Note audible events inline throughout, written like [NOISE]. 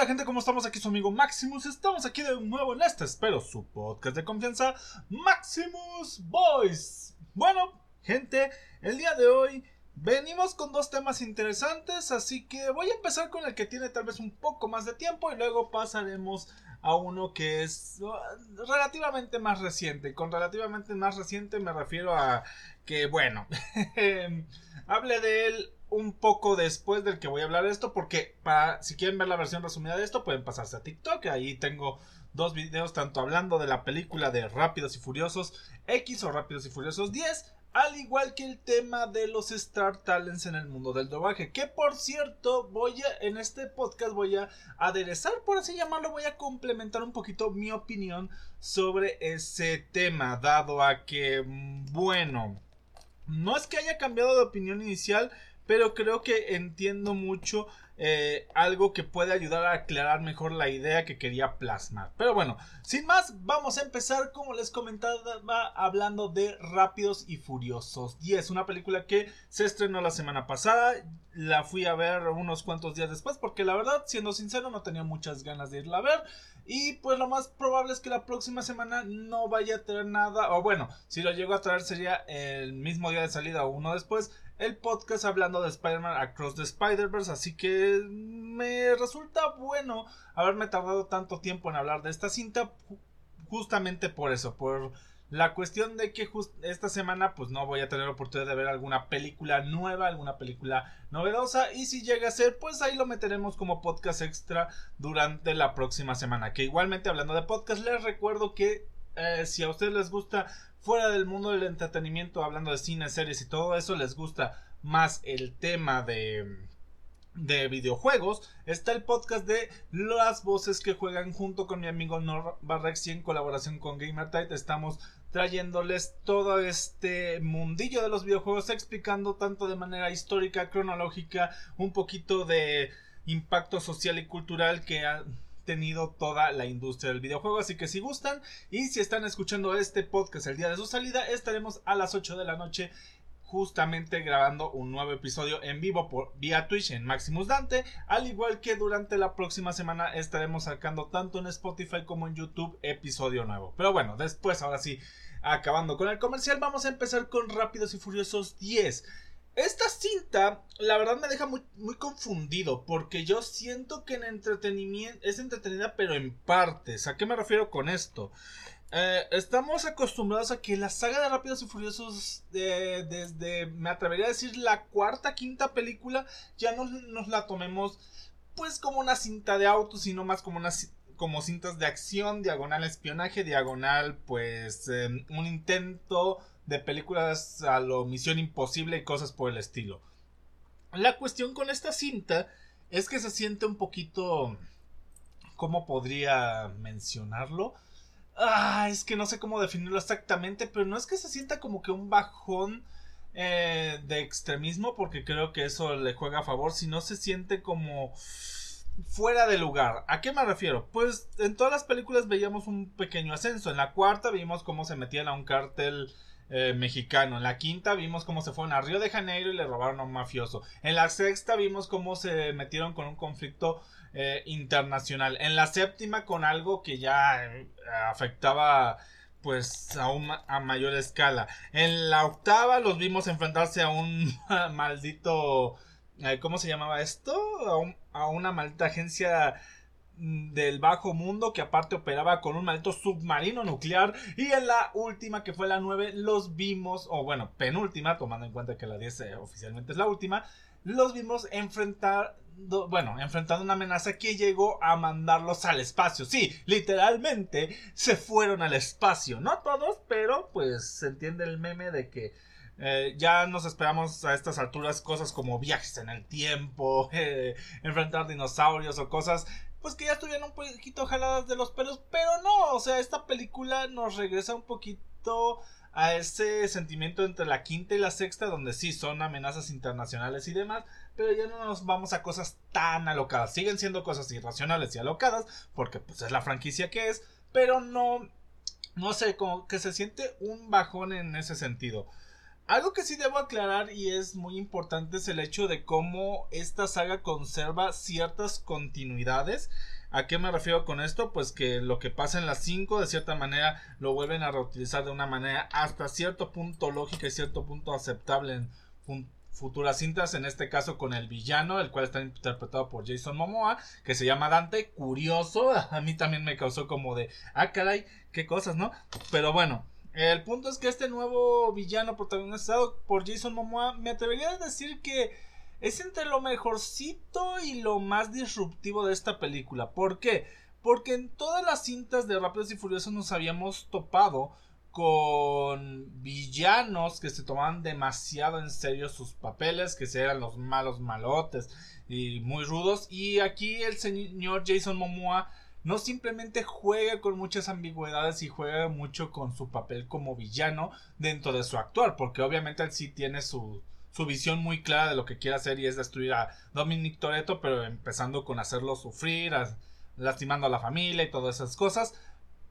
Hola gente, ¿cómo estamos? Aquí su amigo Maximus. Estamos aquí de nuevo en este, espero, su podcast de confianza, Maximus Boys. Bueno, gente, el día de hoy venimos con dos temas interesantes, así que voy a empezar con el que tiene tal vez un poco más de tiempo y luego pasaremos a uno que es uh, relativamente más reciente. Con relativamente más reciente me refiero a que, bueno, [LAUGHS] hable de él un poco después del que voy a hablar de esto, porque para, si quieren ver la versión resumida de esto, pueden pasarse a TikTok. Ahí tengo dos videos, tanto hablando de la película de Rápidos y Furiosos X o Rápidos y Furiosos 10, al igual que el tema de los Star Talents en el mundo del doblaje. Que por cierto, voy a, en este podcast voy a aderezar, por así llamarlo, voy a complementar un poquito mi opinión sobre ese tema, dado a que, mm, bueno, no es que haya cambiado de opinión inicial, pero creo que entiendo mucho eh, algo que puede ayudar a aclarar mejor la idea que quería plasmar. Pero bueno, sin más, vamos a empezar, como les comentaba, hablando de Rápidos y Furiosos 10, una película que se estrenó la semana pasada, la fui a ver unos cuantos días después, porque la verdad, siendo sincero, no tenía muchas ganas de irla a ver. Y pues lo más probable es que la próxima semana no vaya a tener nada, o bueno, si lo llego a traer sería el mismo día de salida o uno después el podcast hablando de Spider-Man Across the Spider-Verse, así que me resulta bueno haberme tardado tanto tiempo en hablar de esta cinta justamente por eso, por la cuestión de que esta semana pues no voy a tener oportunidad de ver alguna película nueva, alguna película novedosa y si llega a ser pues ahí lo meteremos como podcast extra durante la próxima semana. Que igualmente hablando de podcast les recuerdo que eh, si a ustedes les gusta fuera del mundo del entretenimiento, hablando de cine, series y todo eso, les gusta más el tema de, de videojuegos, está el podcast de las voces que juegan junto con mi amigo Nor Barrex y en colaboración con GamerTide. Estamos trayéndoles todo este mundillo de los videojuegos, explicando tanto de manera histórica, cronológica, un poquito de impacto social y cultural que ha tenido toda la industria del videojuego. Así que si gustan y si están escuchando este podcast el día de su salida, estaremos a las 8 de la noche justamente grabando un nuevo episodio en vivo por vía Twitch en Maximus Dante, al igual que durante la próxima semana estaremos sacando tanto en Spotify como en YouTube episodio nuevo. Pero bueno, después ahora sí, acabando con el comercial, vamos a empezar con Rápidos y Furiosos 10. Esta cinta, la verdad, me deja muy, muy confundido. Porque yo siento que en entretenimiento es entretenida, pero en partes. ¿A qué me refiero con esto? Eh, estamos acostumbrados a que la saga de Rápidos y Furiosos, desde me atrevería a decir la cuarta, quinta película, ya no nos la tomemos pues como una cinta de autos, sino más como unas como cintas de acción, diagonal espionaje, diagonal pues em, un intento de películas a lo Misión Imposible y cosas por el estilo. La cuestión con esta cinta es que se siente un poquito... ¿Cómo podría mencionarlo? Ah, es que no sé cómo definirlo exactamente, pero no es que se sienta como que un bajón eh, de extremismo, porque creo que eso le juega a favor, sino se siente como fuera de lugar. ¿A qué me refiero? Pues en todas las películas veíamos un pequeño ascenso. En la cuarta vimos cómo se metían a un cártel eh, mexicano. En la quinta vimos cómo se fueron a Río de Janeiro y le robaron a un mafioso. En la sexta vimos cómo se metieron con un conflicto eh, internacional. En la séptima con algo que ya eh, afectaba pues a, a mayor escala. En la octava los vimos enfrentarse a un [LAUGHS] maldito... ¿Cómo se llamaba esto? A, a una maldita agencia del bajo mundo que aparte operaba con un maldito submarino nuclear y en la última que fue la 9 los vimos o bueno penúltima tomando en cuenta que la 10 eh, oficialmente es la última los vimos enfrentar bueno, enfrentando una amenaza que llegó a mandarlos al espacio. Sí, literalmente se fueron al espacio. No todos, pero pues se entiende el meme de que eh, ya nos esperamos a estas alturas cosas como viajes en el tiempo, [LAUGHS] eh, enfrentar dinosaurios o cosas pues que ya estuvieron un poquito jaladas de los pelos, pero no, o sea, esta película nos regresa un poquito a ese sentimiento entre la quinta y la sexta, donde sí son amenazas internacionales y demás, pero ya no nos vamos a cosas tan alocadas. Siguen siendo cosas irracionales y alocadas, porque pues es la franquicia que es, pero no, no sé, como que se siente un bajón en ese sentido. Algo que sí debo aclarar y es muy importante es el hecho de cómo esta saga conserva ciertas continuidades. ¿A qué me refiero con esto? Pues que lo que pasa en las 5 de cierta manera lo vuelven a reutilizar de una manera hasta cierto punto lógica y cierto punto aceptable en futuras cintas, en este caso con el villano, el cual está interpretado por Jason Momoa, que se llama Dante, curioso, [LAUGHS] a mí también me causó como de, ah caray, qué cosas, ¿no? Pero bueno, el punto es que este nuevo villano protagonizado por Jason Momoa, me atrevería a decir que es entre lo mejorcito y lo más disruptivo de esta película. ¿Por qué? Porque en todas las cintas de Rápidos y Furiosos nos habíamos topado con villanos que se tomaban demasiado en serio sus papeles, que eran los malos malotes y muy rudos. Y aquí el señor Jason Momoa no simplemente juega con muchas ambigüedades y juega mucho con su papel como villano dentro de su actuar, porque obviamente él sí tiene su, su visión muy clara de lo que quiere hacer y es destruir a Dominic Toretto, pero empezando con hacerlo sufrir, lastimando a la familia y todas esas cosas.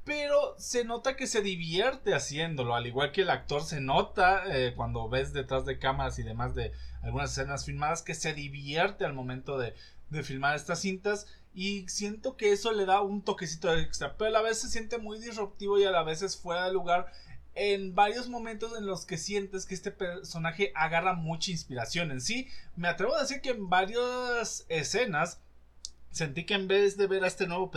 Pero se nota que se divierte haciéndolo, al igual que el actor se nota eh, cuando ves detrás de cámaras y demás de algunas escenas filmadas que se divierte al momento de, de filmar estas cintas y siento que eso le da un toquecito extra, pero a la vez se siente muy disruptivo y a la vez es fuera de lugar en varios momentos en los que sientes que este personaje agarra mucha inspiración en sí. Me atrevo a decir que en varias escenas sentí que en vez de ver a este nuevo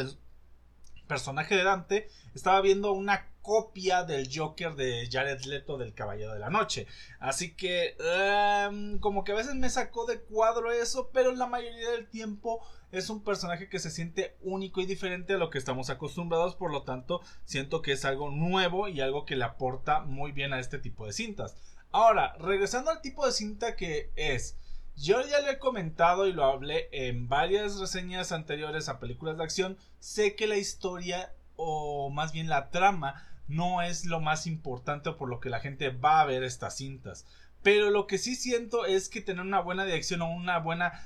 personaje de Dante, estaba viendo una copia del Joker de Jared Leto del Caballero de la Noche. Así que, em, como que a veces me sacó de cuadro eso, pero la mayoría del tiempo es un personaje que se siente único y diferente a lo que estamos acostumbrados, por lo tanto, siento que es algo nuevo y algo que le aporta muy bien a este tipo de cintas. Ahora, regresando al tipo de cinta que es. Yo ya lo he comentado y lo hablé en varias reseñas anteriores a películas de acción. Sé que la historia, o más bien la trama, no es lo más importante por lo que la gente va a ver estas cintas. Pero lo que sí siento es que tener una buena dirección o una buena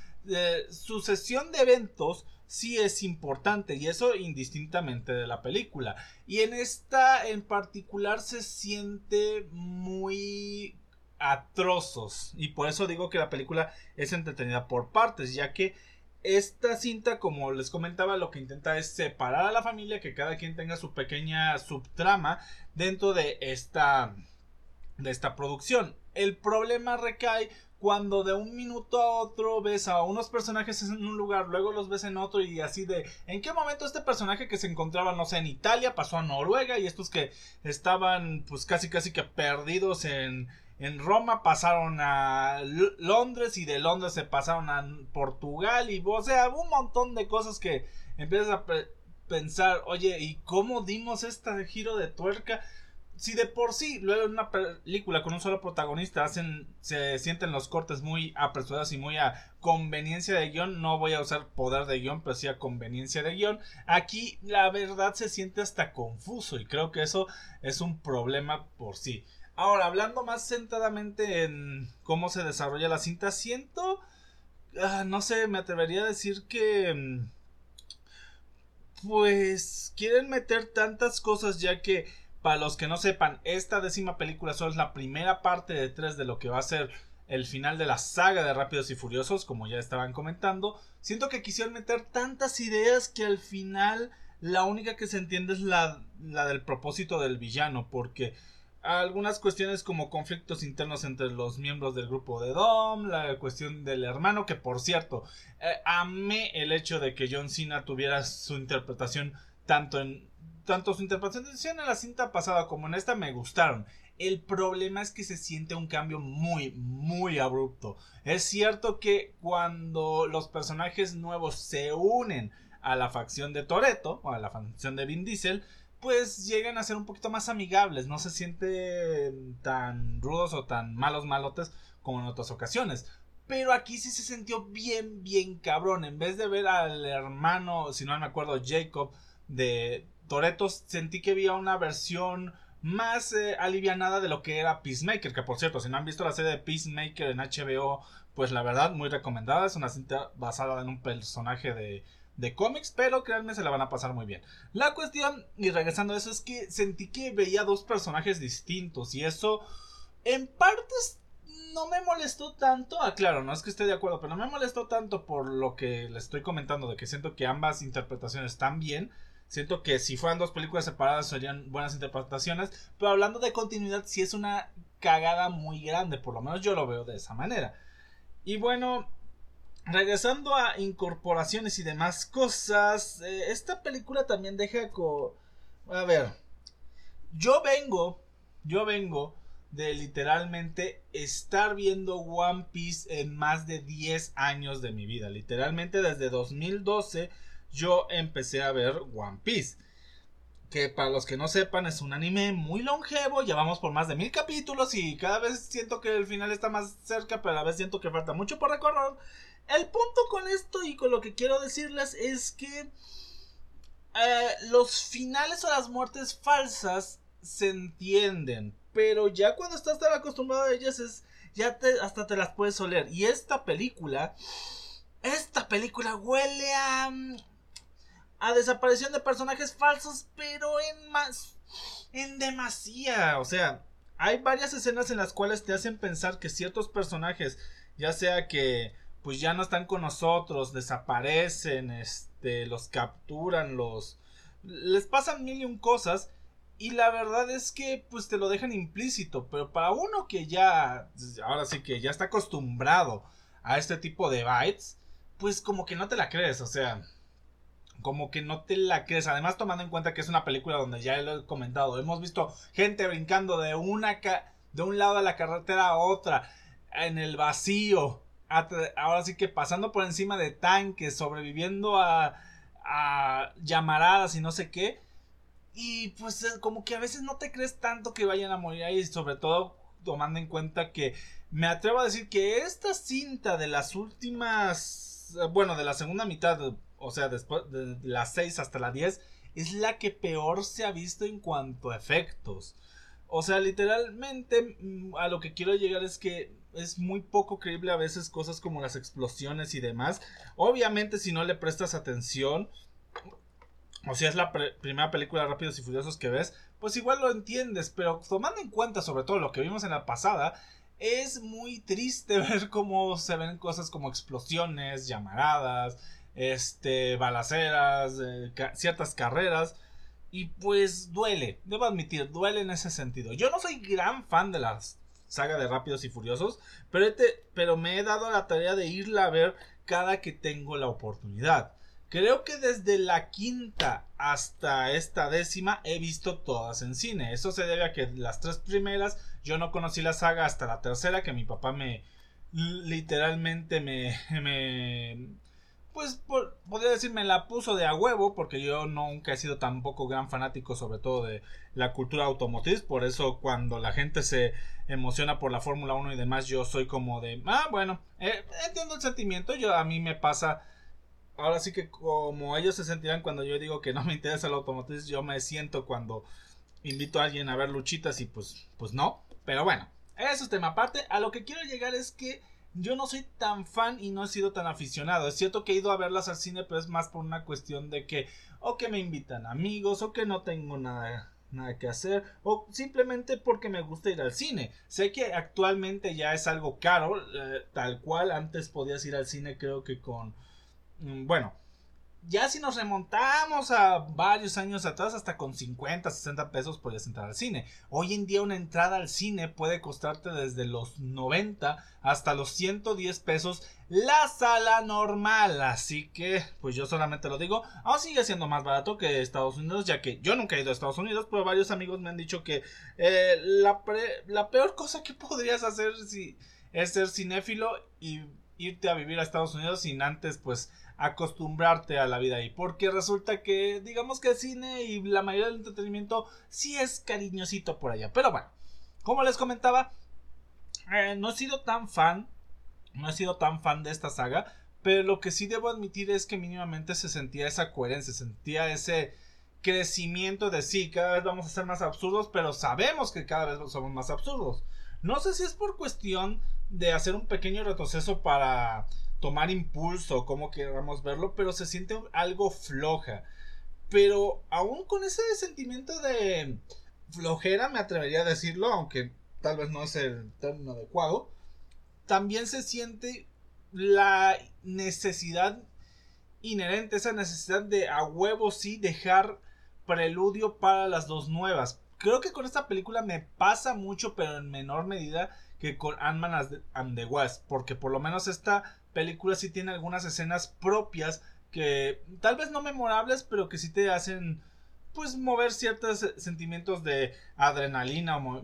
sucesión de eventos sí es importante y eso indistintamente de la película. Y en esta en particular se siente muy atrozos y por eso digo que la película es entretenida por partes ya que esta cinta, como les comentaba, lo que intenta es separar a la familia, que cada quien tenga su pequeña subtrama dentro de esta, de esta producción. El problema recae cuando de un minuto a otro ves a unos personajes en un lugar, luego los ves en otro y así de en qué momento este personaje que se encontraba, no sé, en Italia pasó a Noruega y estos que estaban pues casi casi que perdidos en en Roma pasaron a Londres y de Londres se pasaron a Portugal y o sea, un montón de cosas que empiezas a pensar, oye, ¿y cómo dimos este giro de tuerca? Si de por sí, luego en una película con un solo protagonista hacen, se sienten los cortes muy apresurados y muy a conveniencia de guion, no voy a usar poder de guion, pero sí a conveniencia de guion, aquí la verdad se siente hasta confuso y creo que eso es un problema por sí. Ahora, hablando más centradamente en cómo se desarrolla la cinta, siento, ah, no sé, me atrevería a decir que... Mm, pues quieren meter tantas cosas ya que, para los que no sepan, esta décima película solo es la primera parte de tres de lo que va a ser el final de la saga de Rápidos y Furiosos, como ya estaban comentando. Siento que quisieron meter tantas ideas que al final la única que se entiende es la, la del propósito del villano, porque algunas cuestiones como conflictos internos entre los miembros del grupo de Dom, la cuestión del hermano, que por cierto, eh, amé el hecho de que John Cena tuviera su interpretación tanto en tanto su interpretación en la cinta pasada como en esta me gustaron. El problema es que se siente un cambio muy, muy abrupto. Es cierto que cuando los personajes nuevos se unen a la facción de Toreto o a la facción de Vin Diesel, pues llegan a ser un poquito más amigables, no se sienten tan rudos o tan malos malotes como en otras ocasiones. Pero aquí sí se sintió bien, bien cabrón. En vez de ver al hermano, si no me acuerdo, Jacob de Toreto, sentí que había una versión más eh, alivianada de lo que era Peacemaker. Que por cierto, si no han visto la serie de Peacemaker en HBO, pues la verdad, muy recomendada. Es una cinta basada en un personaje de de cómics, pero créanme, se la van a pasar muy bien. La cuestión, y regresando a eso, es que sentí que veía dos personajes distintos y eso en partes no me molestó tanto. Ah, claro, no es que esté de acuerdo, pero no me molestó tanto por lo que le estoy comentando, de que siento que ambas interpretaciones están bien. Siento que si fueran dos películas separadas serían buenas interpretaciones. Pero hablando de continuidad, sí es una cagada muy grande. Por lo menos yo lo veo de esa manera. Y bueno, regresando a incorporaciones y demás cosas. Eh, esta película también deja. Co a ver. Yo vengo. Yo vengo de literalmente estar viendo One Piece en más de 10 años de mi vida. Literalmente desde 2012 yo empecé a ver One Piece. Que para los que no sepan es un anime muy longevo, llevamos por más de mil capítulos y cada vez siento que el final está más cerca, pero a la vez siento que falta mucho por recorrer. El punto con esto y con lo que quiero decirles es que eh, los finales o las muertes falsas se entienden, pero ya cuando estás tan acostumbrado a ellas es ya hasta te las puedes oler. Y esta película, esta película huele a a desaparición de personajes falsos, pero en más en demasía, o sea, hay varias escenas en las cuales te hacen pensar que ciertos personajes, ya sea que pues ya no están con nosotros, desaparecen, este, los capturan, los les pasan mil y un cosas y la verdad es que pues te lo dejan implícito, pero para uno que ya, ahora sí que ya está acostumbrado a este tipo de bytes, pues como que no te la crees, o sea, como que no te la crees. Además, tomando en cuenta que es una película donde ya lo he comentado, hemos visto gente brincando de una de un lado de la carretera a otra, en el vacío, ahora sí que pasando por encima de tanques, sobreviviendo a, a llamaradas y no sé qué. Y pues como que a veces no te crees tanto que vayan a morir ahí, sobre todo tomando en cuenta que me atrevo a decir que esta cinta de las últimas, bueno, de la segunda mitad, o sea, después de las 6 hasta la 10, es la que peor se ha visto en cuanto a efectos. O sea, literalmente mm, a lo que quiero llegar es que es muy poco creíble a veces cosas como las explosiones y demás. Obviamente si no le prestas atención, o si es la primera película Rápidos y Furiosos que ves, pues igual lo entiendes, pero tomando en cuenta sobre todo lo que vimos en la pasada, es muy triste [LAUGHS] ver cómo se ven cosas como explosiones, llamaradas, este, balaceras, eh, ciertas carreras. Y pues duele, debo admitir, duele en ese sentido. Yo no soy gran fan de la saga de Rápidos y Furiosos, pero, pero me he dado la tarea de irla a ver cada que tengo la oportunidad. Creo que desde la quinta hasta esta décima he visto todas en cine. Eso se debe a que las tres primeras yo no conocí la saga hasta la tercera que mi papá me literalmente me, [LAUGHS] me pues podría decir me la puso de a huevo porque yo nunca he sido tampoco gran fanático sobre todo de la cultura automotriz por eso cuando la gente se emociona por la Fórmula 1 y demás yo soy como de ah bueno eh, entiendo el sentimiento yo a mí me pasa ahora sí que como ellos se sentirán cuando yo digo que no me interesa la automotriz, yo me siento cuando invito a alguien a ver luchitas y pues, pues no. Pero bueno, eso es tema aparte. A lo que quiero llegar es que yo no soy tan fan y no he sido tan aficionado. Es cierto que he ido a verlas al cine, pero es más por una cuestión de que o que me invitan amigos o que no tengo nada nada que hacer o simplemente porque me gusta ir al cine. Sé que actualmente ya es algo caro, eh, tal cual antes podías ir al cine creo que con Mm, bueno, ya si nos remontamos a varios años atrás, hasta con 50, 60 pesos podías entrar al cine. Hoy en día una entrada al cine puede costarte desde los 90 hasta los 110 pesos la sala normal. Así que, pues yo solamente lo digo, aún sigue siendo más barato que Estados Unidos, ya que yo nunca he ido a Estados Unidos, pero varios amigos me han dicho que eh, la, la peor cosa que podrías hacer si, es ser cinéfilo y irte a vivir a Estados Unidos sin antes, pues, acostumbrarte a la vida ahí. Porque resulta que, digamos que el cine y la mayoría del entretenimiento sí es cariñosito por allá. Pero bueno, como les comentaba, eh, no he sido tan fan. No he sido tan fan de esta saga. Pero lo que sí debo admitir es que mínimamente se sentía esa coherencia, se sentía ese crecimiento de sí, cada vez vamos a ser más absurdos, pero sabemos que cada vez somos más absurdos. No sé si es por cuestión de hacer un pequeño retroceso para tomar impulso, como queramos verlo, pero se siente algo floja. Pero aún con ese sentimiento de flojera, me atrevería a decirlo, aunque tal vez no es el término adecuado, también se siente la necesidad inherente, esa necesidad de a huevo sí dejar preludio para las dos nuevas. Creo que con esta película me pasa mucho, pero en menor medida que con Ant-Man and the West, porque por lo menos esta película sí tiene algunas escenas propias que tal vez no memorables, pero que sí te hacen pues mover ciertos sentimientos de adrenalina o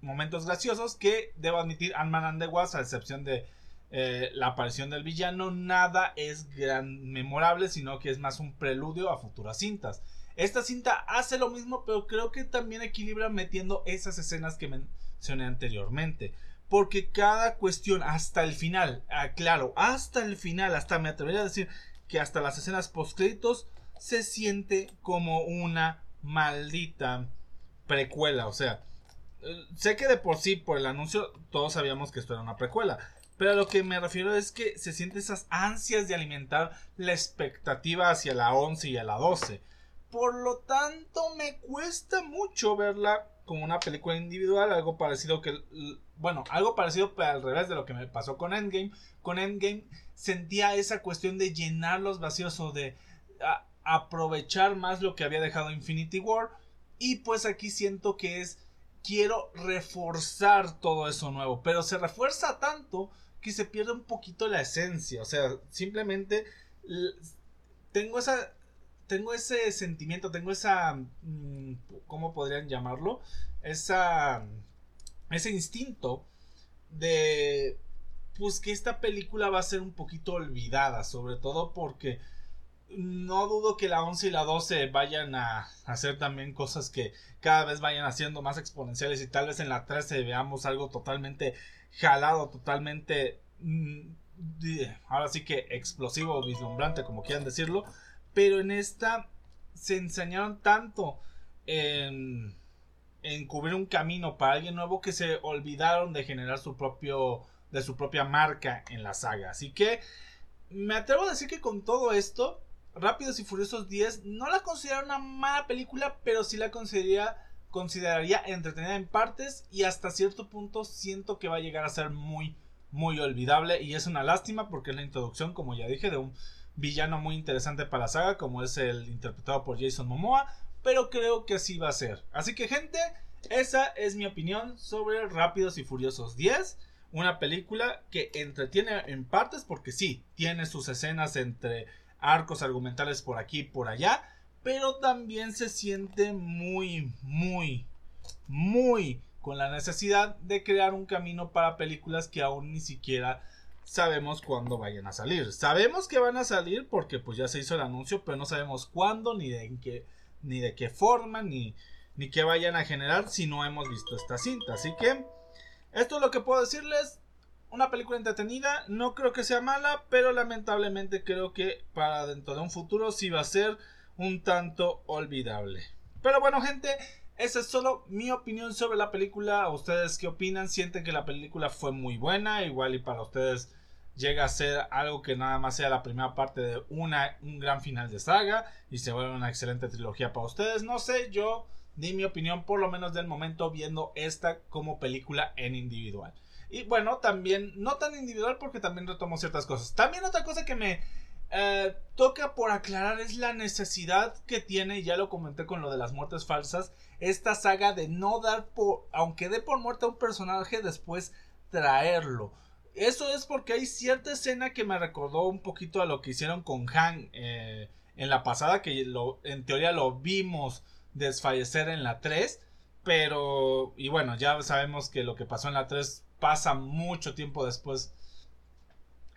momentos graciosos que debo admitir Ant-Man and a excepción de eh, la aparición del villano, nada es gran memorable, sino que es más un preludio a futuras cintas. Esta cinta hace lo mismo, pero creo que también equilibra metiendo esas escenas que mencioné anteriormente. Porque cada cuestión hasta el final, ah, hasta el final, hasta me atrevería a decir que hasta las escenas post créditos se siente como una maldita precuela. O sea, eh, sé que de por sí, por el anuncio, todos sabíamos que esto era una precuela. Pero a lo que me refiero es que se siente esas ansias de alimentar la expectativa hacia la 11 y a la 12. Por lo tanto, me cuesta mucho verla como una película individual, algo parecido que, bueno, algo parecido pero al revés de lo que me pasó con Endgame. Con Endgame sentía esa cuestión de llenar los vacíos o de aprovechar más lo que había dejado Infinity War. Y pues aquí siento que es, quiero reforzar todo eso nuevo, pero se refuerza tanto que se pierde un poquito la esencia. O sea, simplemente tengo esa tengo ese sentimiento, tengo esa, mm, ¿cómo podrían llamarlo? Esa, ese instinto de, pues que esta película va a ser un poquito olvidada, sobre todo porque no dudo que la 11 y la 12 vayan a hacer también cosas que cada vez vayan haciendo más exponenciales y tal vez en la 13 veamos algo totalmente jalado, totalmente mm, ahora sí que explosivo vislumbrante como quieran decirlo pero en esta se enseñaron tanto en, en cubrir un camino para alguien nuevo que se olvidaron de generar su propio de su propia marca en la saga. Así que me atrevo a decir que con todo esto, Rápidos y Furiosos 10 no la considero una mala película, pero sí la consideraría, consideraría entretenida en partes y hasta cierto punto siento que va a llegar a ser muy, muy olvidable y es una lástima porque es la introducción, como ya dije, de un villano muy interesante para la saga, como es el interpretado por Jason Momoa, pero creo que así va a ser. Así que gente, esa es mi opinión sobre Rápidos y Furiosos 10. Una película que entretiene en partes porque sí, tiene sus escenas entre arcos argumentales por aquí y por allá, pero también se siente muy, muy, muy con la necesidad de crear un camino para películas que aún ni siquiera sabemos cuándo vayan a salir. Sabemos que van a salir porque pues ya se hizo el anuncio, pero no sabemos cuándo, ni de qué, ni de qué forma, ni, ni qué vayan a generar si no hemos visto esta cinta. Así que esto es lo que puedo decirles. Una película entretenida, no creo que sea mala, pero lamentablemente creo que para dentro de un futuro sí va a ser un tanto olvidable. Pero bueno, gente, esa es solo mi opinión sobre la película. ¿Ustedes qué opinan? ¿Sienten que la película fue muy buena? Igual y para ustedes llega a ser algo que nada más sea la primera parte de una, un gran final de saga y se vuelve una excelente trilogía para ustedes. No sé, yo di mi opinión por lo menos del momento viendo esta como película en individual. Y bueno, también, no tan individual porque también retomo ciertas cosas. También otra cosa que me eh, toca por aclarar es la necesidad que tiene, ya lo comenté con lo de las muertes falsas, esta saga de no dar por, aunque dé por muerte a un personaje, después traerlo. Eso es porque hay cierta escena que me recordó un poquito a lo que hicieron con Han eh, en la pasada, que lo, en teoría lo vimos desfallecer en la 3, pero, y bueno, ya sabemos que lo que pasó en la 3 pasa mucho tiempo después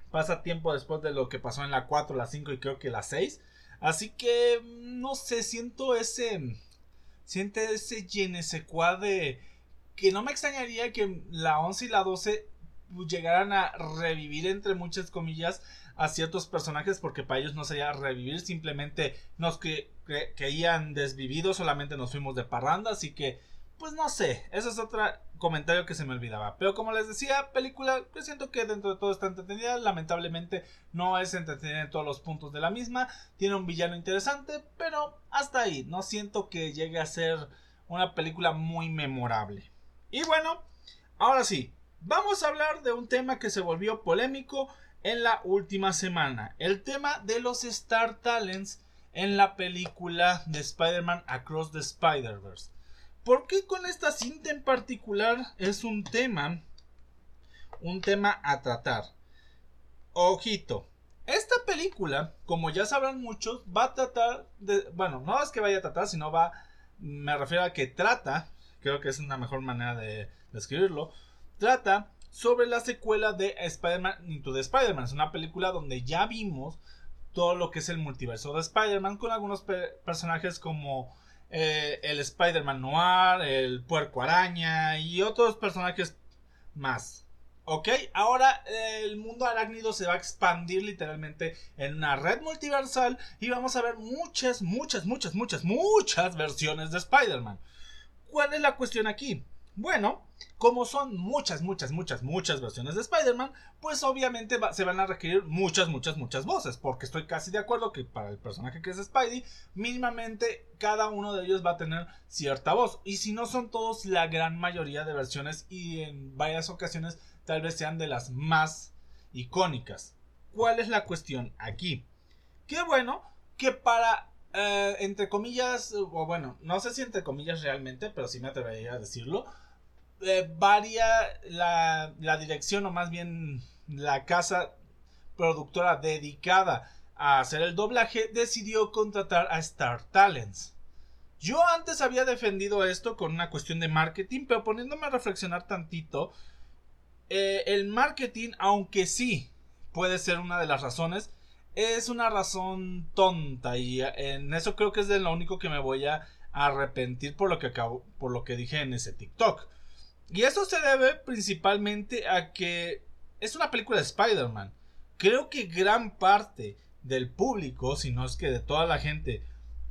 pasa tiempo después de lo que pasó en la 4, la 5 y creo que la 6. Así que, no sé, siento ese. Siento ese Genesequa de. Que no me extrañaría que la 11 y la 12 llegaran a revivir, entre muchas comillas, a ciertos personajes, porque para ellos no sería revivir, simplemente nos que, creían desvividos, solamente nos fuimos de parranda, así que pues no sé, ese es otro comentario que se me olvidaba. Pero como les decía, película que siento que dentro de todo está entretenida. Lamentablemente no es entretenida en todos los puntos de la misma. Tiene un villano interesante, pero hasta ahí. No siento que llegue a ser una película muy memorable. Y bueno, ahora sí, vamos a hablar de un tema que se volvió polémico en la última semana. El tema de los Star Talents en la película de Spider-Man Across the Spider-Verse. ¿Por qué con esta cinta en particular es un tema? Un tema a tratar. Ojito. Esta película, como ya sabrán muchos, va a tratar de... Bueno, no es que vaya a tratar, sino va... Me refiero a que trata, creo que es una mejor manera de describirlo, trata sobre la secuela de Spider-Man Into the Spider-Man. Es una película donde ya vimos todo lo que es el multiverso de Spider-Man con algunos personajes como eh, el Spider-Man Noir, el Puerco Araña y otros personajes más. Ok, ahora el mundo arácnido se va a expandir literalmente en una red multiversal y vamos a ver muchas, muchas, muchas, muchas, muchas versiones de Spider-Man. ¿Cuál es la cuestión aquí? Bueno, como son muchas, muchas, muchas, muchas versiones de Spider-Man, pues obviamente se van a requerir muchas, muchas, muchas voces, porque estoy casi de acuerdo que para el personaje que es Spidey, mínimamente cada uno de ellos va a tener cierta voz, y si no son todos, la gran mayoría de versiones y en varias ocasiones tal vez sean de las más icónicas. ¿Cuál es la cuestión aquí? Qué bueno que para eh, entre comillas, o bueno, no sé si entre comillas realmente, pero sí me atrevería a decirlo, eh, varia la, la dirección o más bien la casa productora dedicada a hacer el doblaje decidió contratar a Star Talents. Yo antes había defendido esto con una cuestión de marketing, pero poniéndome a reflexionar tantito, eh, el marketing, aunque sí puede ser una de las razones, es una razón tonta y en eso creo que es de lo único que me voy a arrepentir por lo que acabo, por lo que dije en ese TikTok. Y eso se debe principalmente a que es una película de Spider-Man. Creo que gran parte del público, si no es que de toda la gente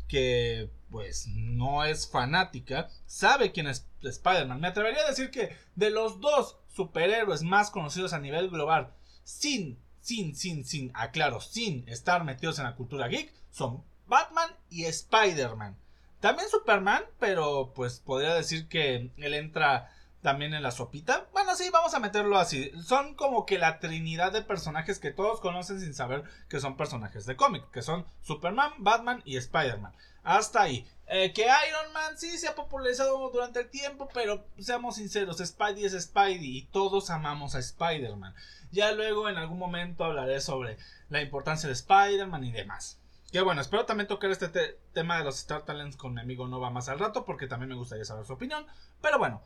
que pues no es fanática, sabe quién es Spider-Man. Me atrevería a decir que de los dos superhéroes más conocidos a nivel global, sin, sin, sin, sin, aclaro, sin estar metidos en la cultura geek, son Batman y Spider-Man. También Superman, pero pues podría decir que él entra también en la sopita. Bueno, sí, vamos a meterlo así. Son como que la trinidad de personajes que todos conocen sin saber que son personajes de cómic, que son Superman, Batman y Spider-Man. Hasta ahí. Eh, que Iron Man sí se ha popularizado durante el tiempo, pero seamos sinceros, Spidey es Spidey y todos amamos a Spider-Man. Ya luego en algún momento hablaré sobre la importancia de Spider-Man y demás. Que bueno, espero también tocar este tema de los Star Talents con mi amigo Nova más al rato, porque también me gustaría saber su opinión. Pero bueno,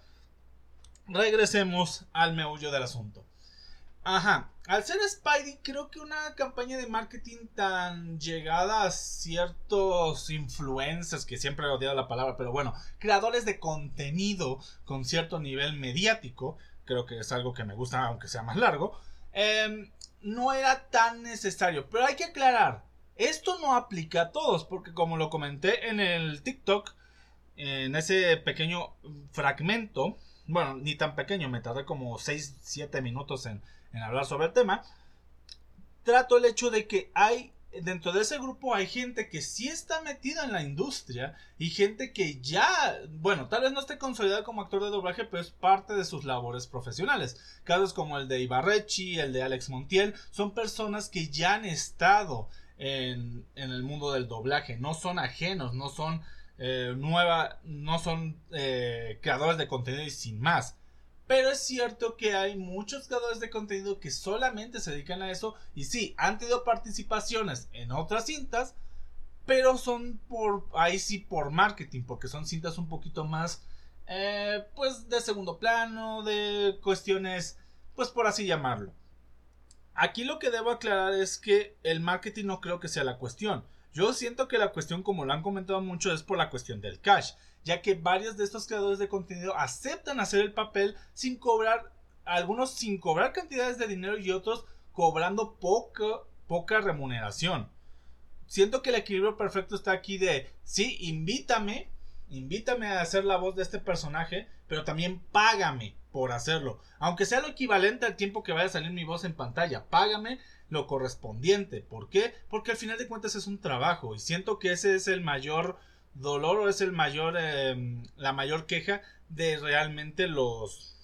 regresemos al meollo del asunto. Ajá, al ser Spidey, creo que una campaña de marketing tan llegada a ciertos influencers, que siempre he odiado la palabra, pero bueno, creadores de contenido con cierto nivel mediático, creo que es algo que me gusta, aunque sea más largo, em, no era tan necesario. Pero hay que aclarar, esto no aplica a todos, porque como lo comenté en el TikTok, en ese pequeño fragmento, bueno, ni tan pequeño, me tardé como 6-7 minutos en, hablar sobre el tema, trato el hecho de que hay dentro de ese grupo hay gente que sí está metida en la industria y gente que ya, bueno, tal vez no esté consolidada como actor de doblaje, pero es parte de sus labores profesionales. Casos como el de Ibarrechi, el de Alex Montiel, son personas que ya han estado en, en el mundo del doblaje, no son ajenos, no son eh, nueva, no son eh, creadores de contenido y sin más. Pero es cierto que hay muchos creadores de contenido que solamente se dedican a eso y sí, han tenido participaciones en otras cintas, pero son por, ahí sí por marketing, porque son cintas un poquito más, eh, pues de segundo plano, de cuestiones, pues por así llamarlo. Aquí lo que debo aclarar es que el marketing no creo que sea la cuestión. Yo siento que la cuestión, como lo han comentado mucho, es por la cuestión del cash, ya que varios de estos creadores de contenido aceptan hacer el papel sin cobrar, algunos sin cobrar cantidades de dinero y otros cobrando poca, poca remuneración. Siento que el equilibrio perfecto está aquí de, sí, invítame, invítame a hacer la voz de este personaje, pero también págame por hacerlo. Aunque sea lo equivalente al tiempo que vaya a salir mi voz en pantalla, págame lo correspondiente. ¿Por qué? Porque al final de cuentas es un trabajo y siento que ese es el mayor dolor o es el mayor, em, la mayor queja de realmente los,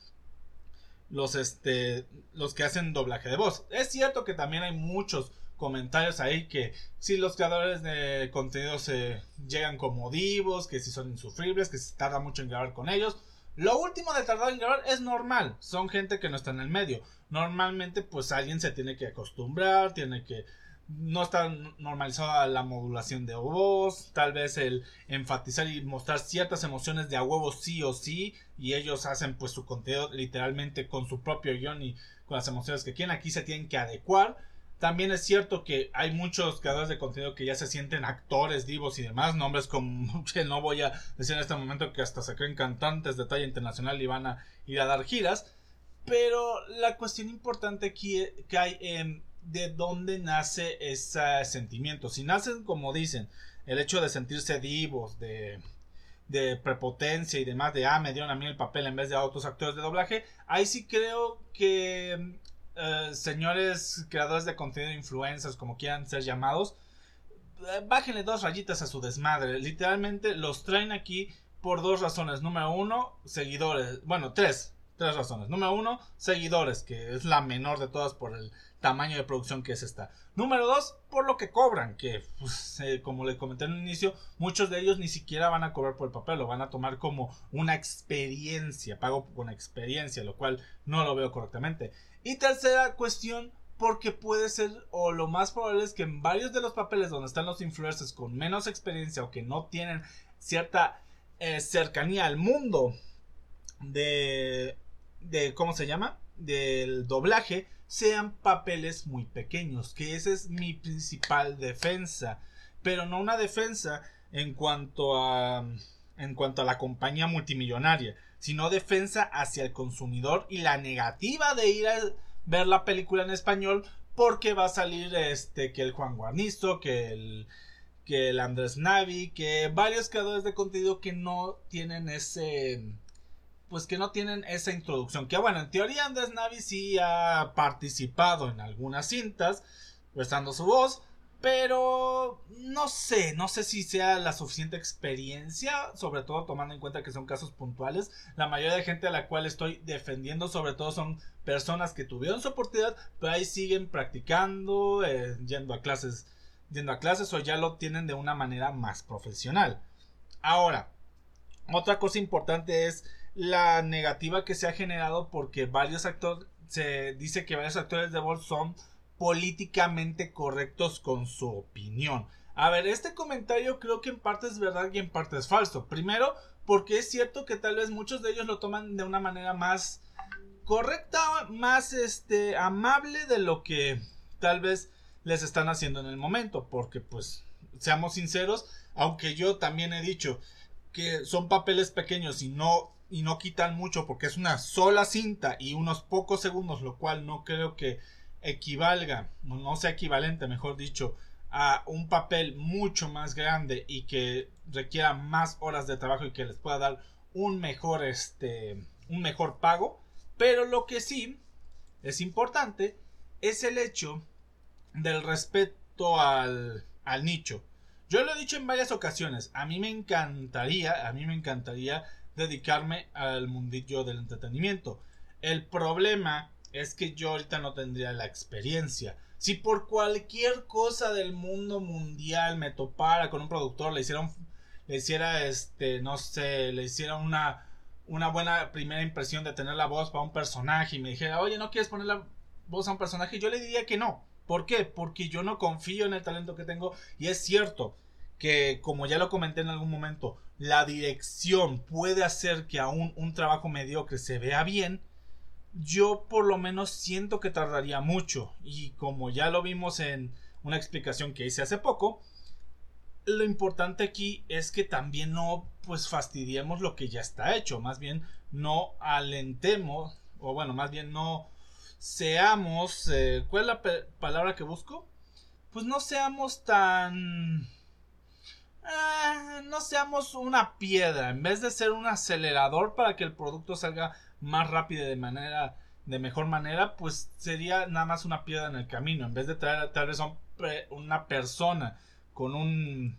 los, este, los que hacen doblaje de voz. Es cierto que también hay muchos comentarios ahí que si los creadores de contenido se llegan como divos, que si son insufribles, que se tarda mucho en grabar con ellos. Lo último de tardar en grabar es normal, son gente que no está en el medio. Normalmente pues alguien se tiene que acostumbrar, tiene que no está normalizada la modulación de voz, tal vez el enfatizar y mostrar ciertas emociones de a huevo sí o sí, y ellos hacen pues su contenido literalmente con su propio guion y con las emociones que quieren, aquí se tienen que adecuar. También es cierto que hay muchos creadores de contenido que ya se sienten actores, divos y demás, nombres como [LAUGHS] que no voy a decir en este momento que hasta se creen cantantes de talla internacional y van a ir a dar giras. Pero la cuestión importante aquí que hay en de dónde nace ese sentimiento. Si nacen, como dicen, el hecho de sentirse divos, de, de prepotencia y demás, de ah, me dieron a mí el papel en vez de a otros actores de doblaje, ahí sí creo que eh, señores creadores de contenido, influencers, como quieran ser llamados, eh, bájenle dos rayitas a su desmadre. Literalmente los traen aquí por dos razones. Número uno, seguidores. Bueno, tres. Tres razones. Número uno, seguidores, que es la menor de todas por el tamaño de producción que es esta. Número dos, por lo que cobran, que pues, eh, como le comenté en el inicio, muchos de ellos ni siquiera van a cobrar por el papel, lo van a tomar como una experiencia, pago con experiencia, lo cual no lo veo correctamente. Y tercera cuestión, porque puede ser, o lo más probable es que en varios de los papeles donde están los influencers con menos experiencia o que no tienen cierta eh, cercanía al mundo de, de, ¿cómo se llama? Del doblaje, sean papeles muy pequeños, que esa es mi principal defensa, pero no una defensa en cuanto a en cuanto a la compañía multimillonaria, sino defensa hacia el consumidor y la negativa de ir a ver la película en español porque va a salir este que el Juan Guarnizo, que el que el Andrés Navi, que varios creadores de contenido que no tienen ese pues que no tienen esa introducción. Que bueno, en teoría Andrés Navi sí ha participado en algunas cintas, prestando su voz, pero no sé, no sé si sea la suficiente experiencia, sobre todo tomando en cuenta que son casos puntuales. La mayoría de gente a la cual estoy defendiendo, sobre todo son personas que tuvieron su oportunidad, pero ahí siguen practicando, eh, yendo a clases, yendo a clases o ya lo tienen de una manera más profesional. Ahora, otra cosa importante es la negativa que se ha generado porque varios actores, se dice que varios actores de voz son políticamente correctos con su opinión. A ver, este comentario creo que en parte es verdad y en parte es falso. Primero, porque es cierto que tal vez muchos de ellos lo toman de una manera más correcta, más este amable de lo que tal vez les están haciendo en el momento, porque pues seamos sinceros, aunque yo también he dicho que son papeles pequeños y no y no quitan mucho porque es una sola cinta y unos pocos segundos, lo cual no creo que equivalga, no sea equivalente, mejor dicho, a un papel mucho más grande y que requiera más horas de trabajo y que les pueda dar un mejor este un mejor pago, pero lo que sí es importante es el hecho del respeto al, al nicho. Yo lo he dicho en varias ocasiones, a mí me encantaría, a mí me encantaría dedicarme al mundillo del entretenimiento. El problema es que yo ahorita no tendría la experiencia. Si por cualquier cosa del mundo mundial me topara con un productor, le hiciera, le hiciera este, no sé, le hiciera una, una buena primera impresión de tener la voz para un personaje y me dijera, oye, ¿no quieres poner la voz a un personaje? Yo le diría que no. ¿Por qué? Porque yo no confío en el talento que tengo y es cierto que, como ya lo comenté en algún momento, la dirección puede hacer que aún un trabajo mediocre se vea bien, yo por lo menos siento que tardaría mucho. Y como ya lo vimos en una explicación que hice hace poco, lo importante aquí es que también no pues fastidiemos lo que ya está hecho, más bien no alentemos, o bueno, más bien no seamos, eh, ¿cuál es la palabra que busco? Pues no seamos tan eh, no seamos una piedra. En vez de ser un acelerador para que el producto salga más rápido de manera de mejor manera, pues sería nada más una piedra en el camino. En vez de traer tal vez una persona con un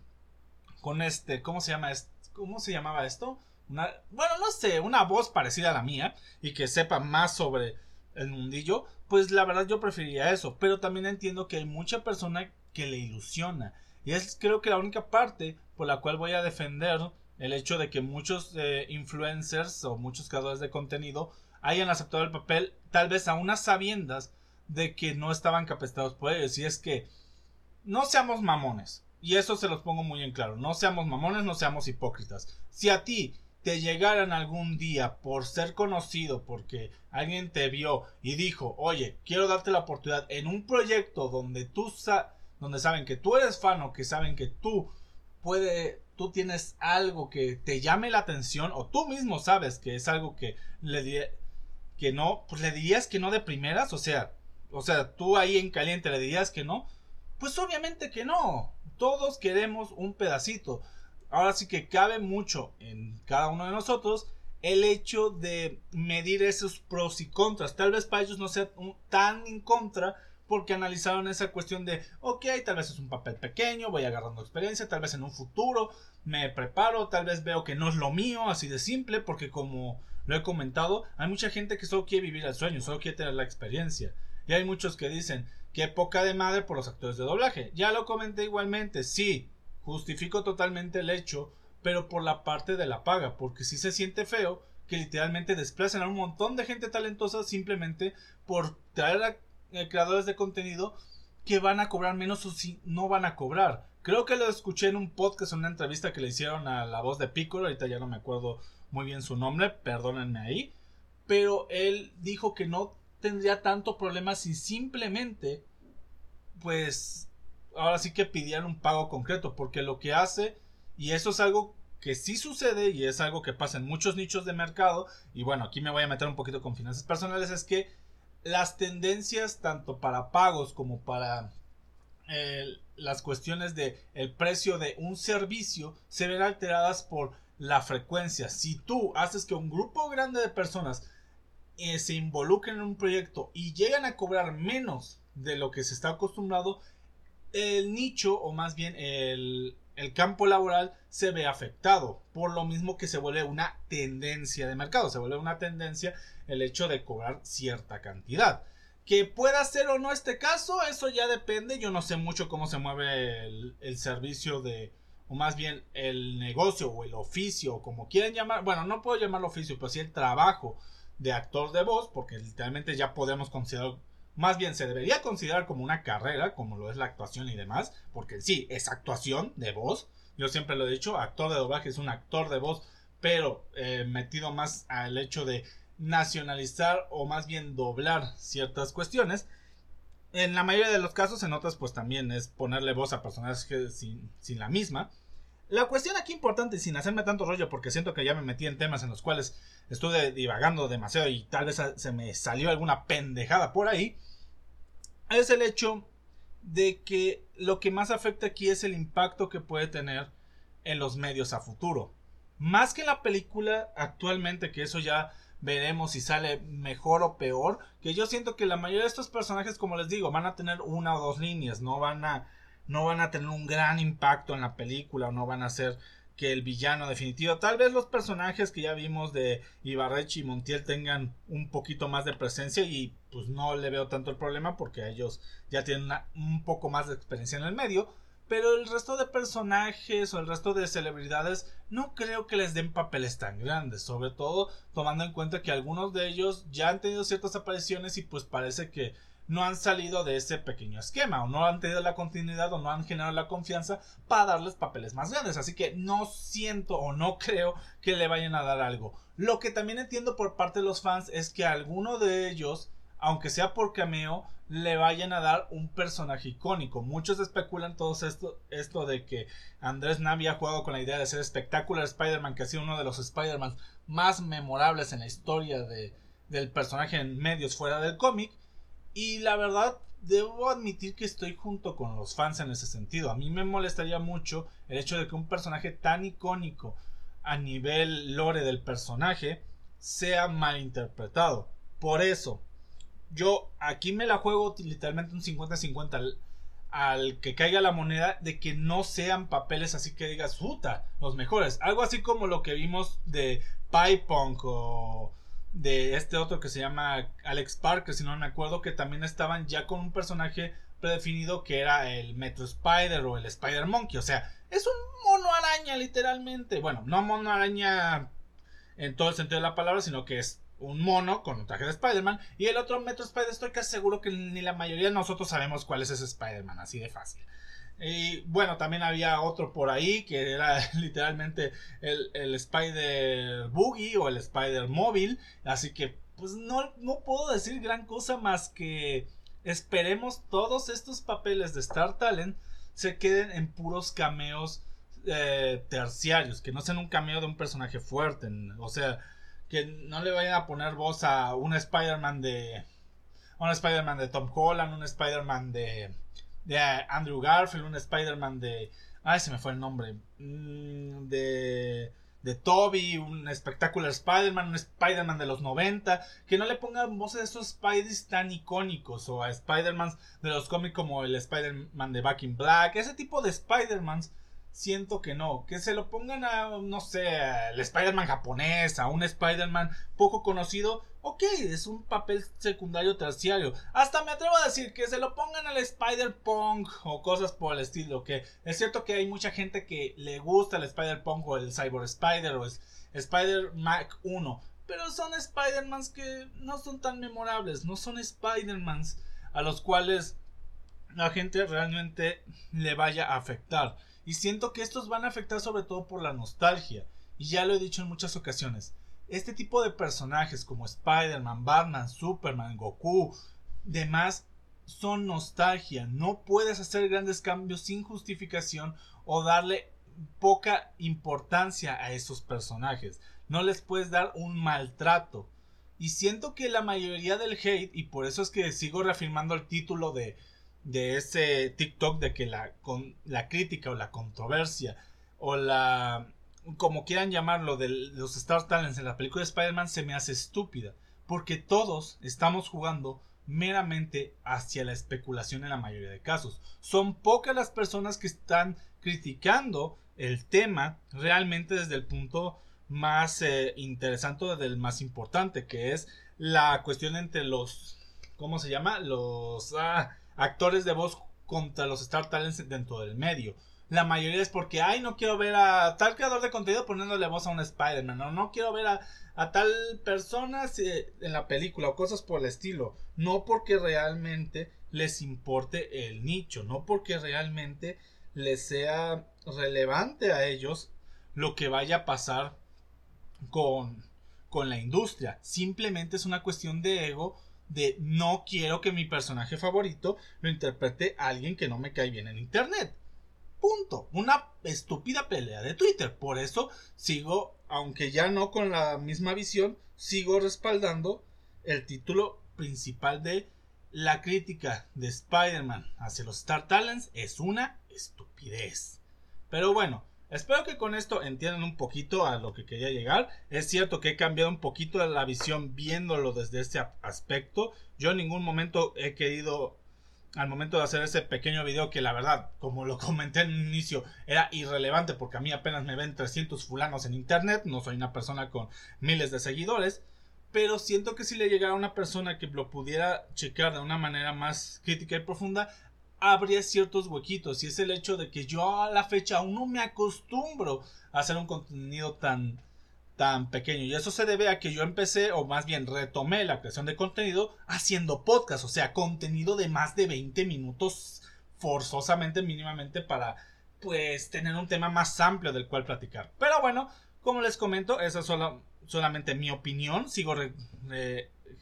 con este, ¿cómo se llama? ¿Cómo se llamaba esto? bueno, no sé, una voz parecida a la mía y que sepa más sobre el mundillo, pues la verdad yo preferiría eso, pero también entiendo que hay mucha persona que le ilusiona y es creo que la única parte por la cual voy a defender el hecho de que muchos eh, influencers o muchos creadores de contenido hayan aceptado el papel tal vez a unas sabiendas de que no estaban capacitados por ellos. Y es que no seamos mamones. Y eso se los pongo muy en claro. No seamos mamones no seamos hipócritas. Si a ti te llegaran algún día por ser conocido, porque alguien te vio y dijo, oye, quiero darte la oportunidad en un proyecto donde tú donde saben que tú eres fan o que saben que tú puede, tú tienes algo que te llame la atención o tú mismo sabes que es algo que le que no, pues le dirías que no de primeras, o sea, o sea, tú ahí en caliente le dirías que no, pues obviamente que no. Todos queremos un pedacito ahora sí que cabe mucho en cada uno de nosotros el hecho de medir esos pros y contras. Tal vez para ellos no sea tan en contra porque analizaron esa cuestión de, ok, tal vez es un papel pequeño, voy agarrando experiencia, tal vez en un futuro me preparo, tal vez veo que no es lo mío, así de simple, porque como lo he comentado, hay mucha gente que solo quiere vivir el sueño, solo quiere tener la experiencia. Y hay muchos que dicen, que poca de madre por los actores de doblaje. Ya lo comenté igualmente, sí, Justifico totalmente el hecho, pero por la parte de la paga, porque si se siente feo que literalmente desplacen a un montón de gente talentosa simplemente por traer a creadores de contenido que van a cobrar menos o si no van a cobrar. Creo que lo escuché en un podcast, en una entrevista que le hicieron a la voz de Piccolo, ahorita ya no me acuerdo muy bien su nombre, perdónenme ahí, pero él dijo que no tendría tanto problema si simplemente pues ahora sí que pidieran un pago concreto, porque lo que hace, y eso es algo que sí sucede y es algo que pasa en muchos nichos de mercado, y bueno, aquí me voy a meter un poquito con finanzas personales, es que las tendencias tanto para pagos como para las cuestiones de el precio de un servicio se ven alteradas por la frecuencia. Si tú haces que un grupo grande de personas eh, se involucren en un proyecto y llegan a cobrar menos de lo que se está acostumbrado, el nicho o más bien el, campo laboral se ve afectado, por lo mismo que se vuelve una tendencia de mercado, se vuelve una tendencia el hecho de cobrar cierta cantidad. Que pueda ser o no este caso, eso ya depende, yo no sé mucho cómo se mueve el, servicio de, o más bien el negocio o el oficio, como quieran llamar, bueno, no puedo llamarlo oficio, pero sí el trabajo de actor de voz, porque literalmente ya podemos considerar más bien se debería considerar como una carrera, como lo es la actuación y demás, porque sí, es actuación de voz. Yo siempre lo he dicho, actor de doblaje es un actor de voz, pero eh, metido más al hecho de nacionalizar o más bien doblar ciertas cuestiones. En la mayoría de los casos, en otras, pues también es ponerle voz a personajes sin, sin la misma. La cuestión aquí importante, sin hacerme tanto rollo, porque siento que ya me metí en temas en los cuales estuve divagando demasiado y tal vez se me salió alguna pendejada por ahí, es el hecho de que lo que más afecta aquí es el impacto que puede tener en los medios a futuro. Más que la película actualmente, que eso ya veremos si sale mejor o peor, que yo siento que la mayoría de estos personajes, como les digo, van a tener una o dos líneas, no van a no van a tener un gran impacto en la película o no van a ser que el villano definitivo. Tal vez los personajes que ya vimos de Ibarrechi y Montiel tengan un poquito más de presencia y pues no le veo tanto el problema porque ellos ya tienen un poco más de experiencia en el medio. Pero el resto de personajes o el resto de celebridades no creo que les den papeles tan grandes, sobre todo tomando en cuenta que algunos de ellos ya han tenido ciertas apariciones y pues parece que no han salido de ese pequeño esquema o no han tenido la continuidad o no han generado la confianza para darles papeles más grandes. Así que no siento o no creo que le vayan a dar algo. Lo que también entiendo por parte de los fans es que alguno de ellos, aunque sea por cameo, le vayan a dar un personaje icónico. Muchos especulan todo esto, esto de que Andrés Navi ha jugado con la idea de ser espectacular Spider-Man, que ha sido uno de los Spider-Man más memorables en la historia de, del personaje en medios fuera del cómic y la verdad, debo admitir que estoy junto con los fans en ese sentido. A mí me molestaría mucho el hecho de que un personaje tan icónico a nivel lore del personaje sea mal interpretado. Por eso, yo aquí me la juego literalmente un 50-50 al que caiga la moneda de que no sean papeles así que digas, puta, los mejores. Algo así como lo que vimos de Punk o de este otro que se llama Alex Parker, si no me acuerdo, que también estaban ya con un personaje predefinido que era el Metro Spider o el Spider Monkey. O sea, es un mono araña literalmente. Bueno, no mono araña en todo el sentido de la palabra, sino que es un mono con un traje de Spider-Man. Y el otro Metro Spider estoy casi seguro que ni la mayoría de nosotros sabemos cuál es ese Spider-Man, así de fácil. Y bueno, también había otro por ahí que era [LAUGHS] literalmente el, Spider Boogie o el Spider Móvil. Así que pues no, no puedo decir gran cosa más que esperemos todos estos papeles de Star Talent se queden en puros cameos eh, terciarios, que no sean un cameo de un personaje fuerte. O sea, que no le vayan a poner voz a un Spider-Man de... Un Spider-Man de Tom Holland, un Spider-Man de de Andrew Garfield, un Spider-Man de... Ay, se me fue el nombre. Mm, de de Toby, un espectacular Spider-Man, un Spider-Man de los 90, que no le pongan voces a esos Spiders tan icónicos o a Spider-Man de los cómics como el Spider-Man de Back in Black, ese tipo de Spider-Mans siento que no. Que se lo pongan a, no sé, el Spider-Man japonés, a un Spider-Man poco conocido. Ok, es un papel secundario terciario. Hasta me atrevo a decir que se lo pongan al Spider-Punk o cosas por el estilo. Que es cierto que hay mucha gente que le gusta el Spider-Punk o el Cyber Spider o el Spider-Mac 1. Pero son Spider-Mans que no son tan memorables. No son Spider-Mans a los cuales la gente realmente le vaya a afectar. Y siento que estos van a afectar sobre todo por la nostalgia. Y ya lo he dicho en muchas ocasiones. Este tipo de personajes como Spider-Man, Batman, Superman, Goku, demás, son nostalgia. No puedes hacer grandes cambios sin justificación o darle poca importancia a esos personajes. No les puedes dar un maltrato. Y siento que la mayoría del hate, y por eso es que sigo reafirmando el título de de ese TikTok de que la, con, la crítica o la controversia o la como quieran llamarlo de los Star Talents en la película de Spider-Man se me hace estúpida porque todos estamos jugando meramente hacia la especulación en la mayoría de casos. Son pocas las personas que están criticando el tema realmente desde el punto más eh, interesante, desde el más importante, que es la cuestión entre los, ¿cómo se llama? Los, ah, actores de voz contra los Star Talents dentro del medio. La mayoría es porque, ay, no quiero ver a tal creador de contenido poniéndole voz a un Spider-Man, o no quiero ver a, tal persona en la película o cosas por el estilo. No porque realmente les importe el nicho, no porque realmente les sea relevante a ellos lo que vaya a pasar con, con la industria. Simplemente es una cuestión de ego de no quiero que mi personaje favorito lo interprete alguien que no me cae bien en internet. Punto. Una estúpida pelea de Twitter. Por eso sigo, aunque ya no con la misma visión, sigo respaldando el título principal de la crítica de Spider-Man hacia los Star Talents es una estupidez. Pero bueno, Espero que con esto entiendan un poquito a lo que quería llegar. Es cierto que he cambiado un poquito la visión viéndolo desde este aspecto. Yo en ningún momento he querido, al momento de hacer ese pequeño video, que la verdad, como lo [LAUGHS] comenté en un inicio, era irrelevante porque a mí apenas me ven 300 fulanos en internet. No soy una persona con miles de seguidores. Pero siento que si le llegara a una persona que lo pudiera checar de una manera más crítica y profunda, habría ciertos huequitos y es el hecho de que yo a la fecha aún no me acostumbro a hacer un contenido tan tan pequeño y eso se debe a que yo empecé o más bien retomé la creación de contenido haciendo podcast, o sea, contenido de más de 20 minutos forzosamente mínimamente para pues tener un tema más amplio del cual platicar. Pero bueno, como les comento, esa es solo, solamente mi opinión, sigo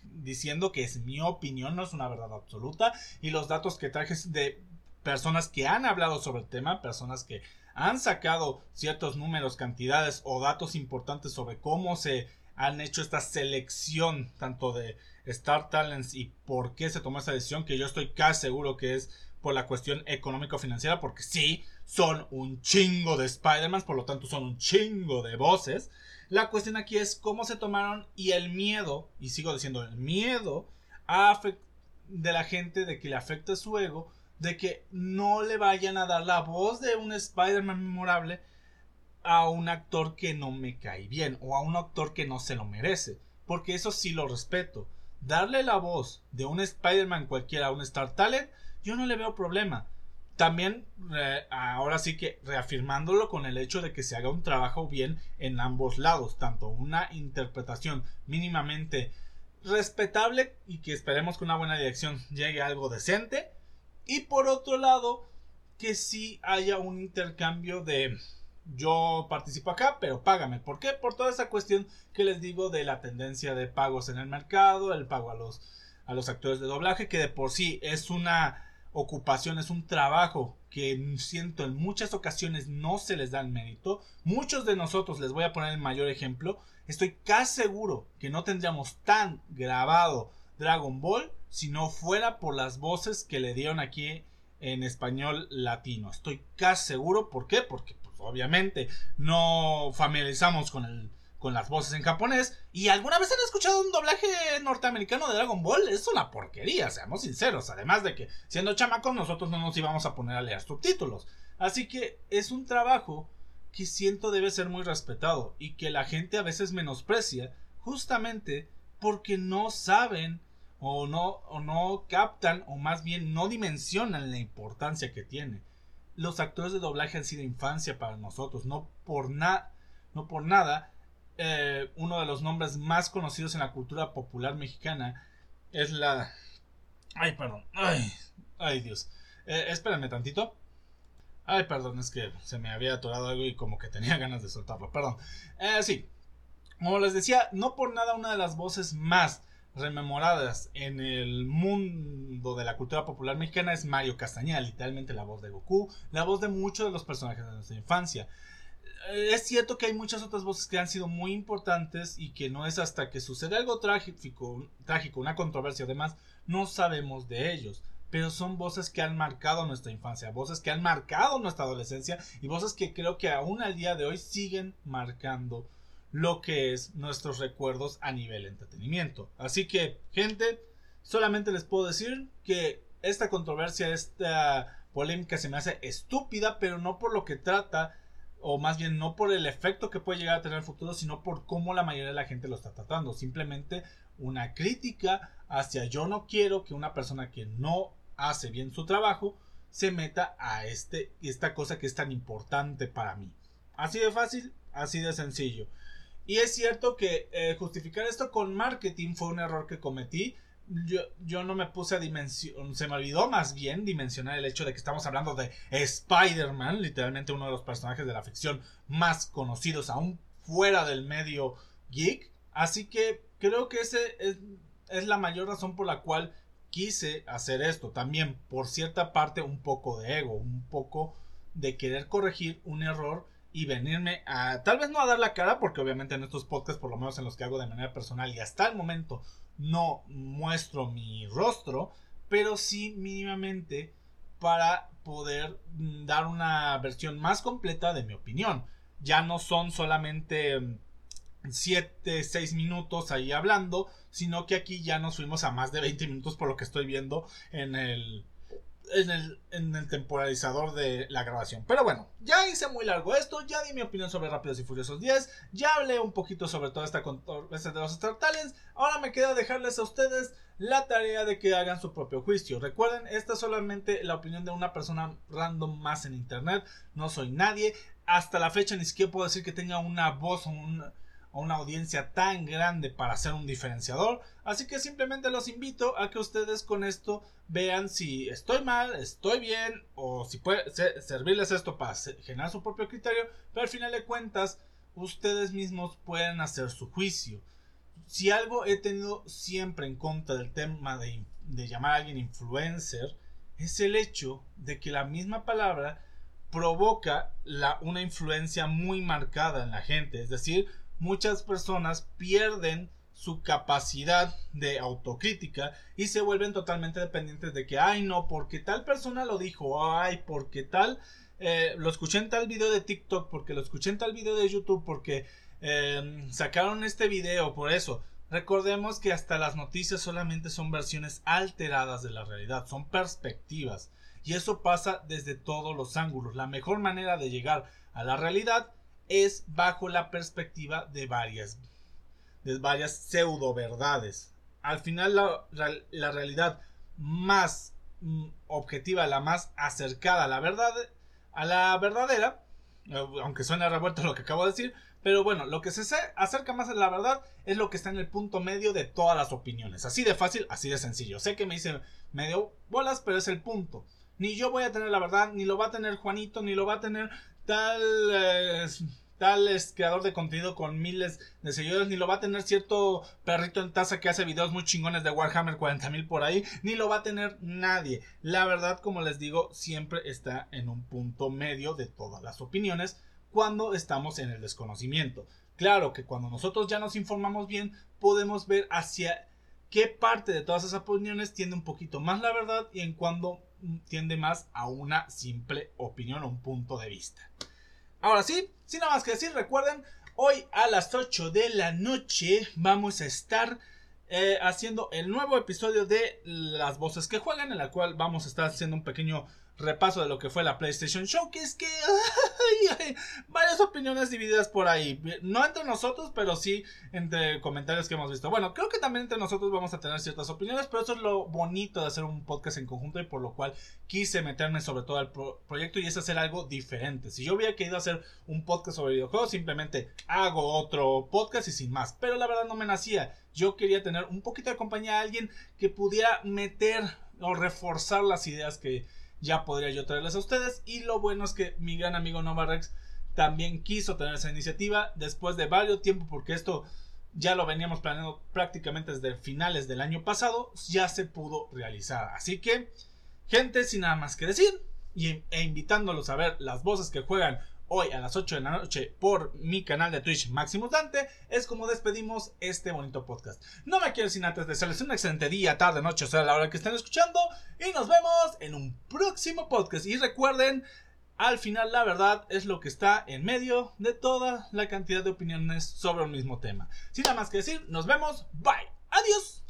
diciendo que es mi opinión, no es una verdad absoluta. Y los datos que traje de personas que han hablado sobre el tema, personas que han sacado ciertos números, cantidades o datos importantes sobre cómo se han hecho esta selección tanto de Star Talents y por qué se tomó esa decisión, que yo estoy casi seguro que es por la cuestión económico-financiera, porque sí, son un chingo de Spider-Man, por lo tanto son un chingo de voces. La cuestión aquí es cómo se tomaron y el miedo, y sigo diciendo el miedo, a de la gente de que le afecte su ego, de que no le vayan a dar la voz de un Spider-Man memorable a un actor que no me cae bien o a un actor que no se lo merece. Porque eso sí lo respeto. Darle la voz de un Spider-Man cualquiera a un Star Talent, yo no le veo problema. También, eh, ahora sí que reafirmándolo con el hecho de que se haga un trabajo bien en ambos lados, tanto una interpretación mínimamente respetable y que esperemos que una buena dirección llegue a algo decente, y por otro lado, que sí haya un intercambio de yo participo acá, pero págame. ¿Por qué? Por toda esa cuestión que les digo de la tendencia de pagos en el mercado, el pago a los, a los actores de doblaje, que de por sí es una ocupación, es un trabajo que siento en muchas ocasiones no se les da el mérito. Muchos de nosotros, les voy a poner el mayor ejemplo, estoy casi seguro que no tendríamos tan grabado Dragon Ball si no fuera por las voces que le dieron aquí en español latino. Estoy casi seguro, ¿por qué? Porque pues, obviamente no familiarizamos con el con las voces en japonés. ¿Y alguna vez han escuchado un doblaje norteamericano de Dragon Ball? Es una porquería, seamos sinceros. Además de que, siendo chamacos, nosotros no nos íbamos a poner a leer subtítulos. Así que es un trabajo que siento debe ser muy respetado y que la gente a veces menosprecia justamente porque no saben o no, o no captan o más bien no dimensionan la importancia que tiene. Los actores de doblaje han sido infancia para nosotros, no por, nada no por nada eh, uno de los nombres más conocidos en la cultura popular mexicana es la... Ay, perdón. Ay, ay Dios. Eh, espérenme tantito. Ay, perdón, es que se me había atorado algo y como que tenía [LAUGHS] ganas de soltarlo. Perdón. Eh, sí. Como les decía, no por nada una de las voces más rememoradas en el mundo de la cultura popular mexicana es Mario Castañeda, literalmente la voz de Goku, la voz de muchos de los personajes de nuestra infancia. Eh, es cierto que hay muchas otras voces que han sido muy importantes y que no es hasta que sucede algo trágico, trágico una controversia además, no sabemos de ellos. Pero son voces que han marcado nuestra infancia, voces que han marcado nuestra adolescencia y voces que creo que aún al día de hoy siguen marcando lo que es nuestros recuerdos a nivel entretenimiento. Así que, gente, solamente les puedo decir que esta controversia, esta polémica se me hace estúpida, pero no por lo que trata, o más bien no por el efecto que puede llegar a tener el futuro, sino por cómo la mayoría de la gente lo está tratando. Simplemente una crítica hacia yo no quiero que una persona que no hace bien su trabajo se meta a este, esta cosa que es tan importante para mí. Así de fácil, así de sencillo. Y es cierto que eh, justificar esto con marketing fue un error que cometí yo, yo no me puse a dimensionar, se me olvidó más bien dimensionar el hecho de que estamos hablando de Spider-Man, literalmente uno de los personajes de la ficción más conocidos aún fuera del medio geek. Así que creo que ese es, es la mayor razón por la cual quise hacer esto. También por cierta parte un poco de ego, un poco de querer corregir un error y venirme a tal vez no a dar la cara porque obviamente en estos podcasts por lo menos en los que hago de manera personal y hasta el momento no muestro mi rostro, pero sí mínimamente para poder mm, dar una versión más completa de mi opinión. Ya no son solamente 7, mm, 6 minutos ahí hablando, sino que aquí ya nos fuimos a más de 20 minutos por lo que estoy viendo en el en el, en el temporalizador de la grabación. Pero bueno, ya hice muy largo esto, ya di mi opinión sobre Rápidos y Furiosos 10, ya hablé un poquito sobre toda esta controversia de los Star Talents, ahora me queda dejarles a ustedes la tarea de que hagan su propio juicio. Recuerden, esta es solamente la opinión de una persona random más en internet, no soy nadie, hasta la fecha ni siquiera puedo decir que tenga una voz o un a una audiencia tan grande para ser un diferenciador. Así que simplemente los invito a que ustedes con esto vean si estoy mal, estoy bien o si puede servirles esto para generar su propio criterio. Pero al final de cuentas, ustedes mismos pueden hacer su juicio. Si algo he tenido siempre en contra del tema de, llamar a alguien influencer, es el hecho de que la misma palabra provoca la, una influencia muy marcada en la gente. Es decir, muchas personas pierden su capacidad de autocrítica y se vuelven totalmente dependientes de que, ay no, porque tal persona lo dijo, ay, porque tal, eh, lo escuché en tal video de TikTok, porque lo escuché en tal video de YouTube, porque em, sacaron este video, por eso. Recordemos que hasta las noticias solamente son versiones alteradas de la realidad, son perspectivas. Y eso pasa desde todos los ángulos. La mejor manera de llegar a la realidad es bajo la perspectiva de varias, de varias pseudo verdades. Al final la, la realidad más mm, objetiva, la más acercada a la verdad, a la verdadera, eh, aunque suene revuelto lo que acabo de decir, pero bueno, lo que se acerca más a la verdad es lo que está en el punto medio de todas las opiniones. Así de fácil, así de sencillo. Sé que me dice medio bolas, pero es el punto. Ni yo voy a tener la verdad, ni lo va a tener Juanito, ni lo va a tener tal eh, tal creador de contenido con miles de seguidores, ni lo va a tener cierto perrito en taza que hace videos muy chingones de Warhammer 40.000 por ahí, ni lo va a tener nadie. La verdad, como les digo, siempre está en un punto medio de todas las opiniones cuando estamos en el desconocimiento. Claro que cuando nosotros ya nos informamos bien, podemos ver hacia qué parte de todas esas opiniones tiende un poquito más la verdad y en cuando tiende más a una simple opinión o un punto de vista. Ahora sí, sin nada más que decir, recuerden, hoy a las 8 de la noche vamos a estar eh, haciendo el nuevo episodio de Las Voces que Juegan, en la cual vamos a estar haciendo un pequeño repaso de lo que fue la PlayStation Showcase, que hay [LAUGHS] varias opiniones divididas por ahí. No entre nosotros, pero sí entre comentarios que hemos visto. Bueno, creo que también entre nosotros vamos a tener ciertas opiniones, pero eso es lo bonito de hacer un podcast en conjunto y por lo cual quise meterme sobre todo al proyecto y es hacer algo diferente. Si yo hubiera querido hacer un podcast sobre videojuegos, simplemente hago otro podcast y sin más. Pero la verdad no me nacía. Yo quería tener un poquito de compañía a alguien que pudiera meter o reforzar las ideas que ya podría yo traerles a ustedes. Y lo bueno es que mi gran amigo Nova Rex también quiso tener esa iniciativa después de varios tiempo, porque esto ya lo veníamos planeando prácticamente desde finales del año pasado, ya se pudo realizar. Así que, gente, sin nada más que decir, y, e invitándolos a ver las voces que juegan hoy a las 8 de la noche por mi canal de Twitch Maximus Dante, es como despedimos este bonito podcast. No me quiero sin antes desearles un excelente día, tarde, noche, o sea, la hora que estén escuchando, y nos vemos en un próximo podcast. Y recuerden, al final la verdad es lo que está en medio de toda la cantidad de opiniones sobre un mismo tema. Sin nada más que decir, nos vemos, bye, adiós.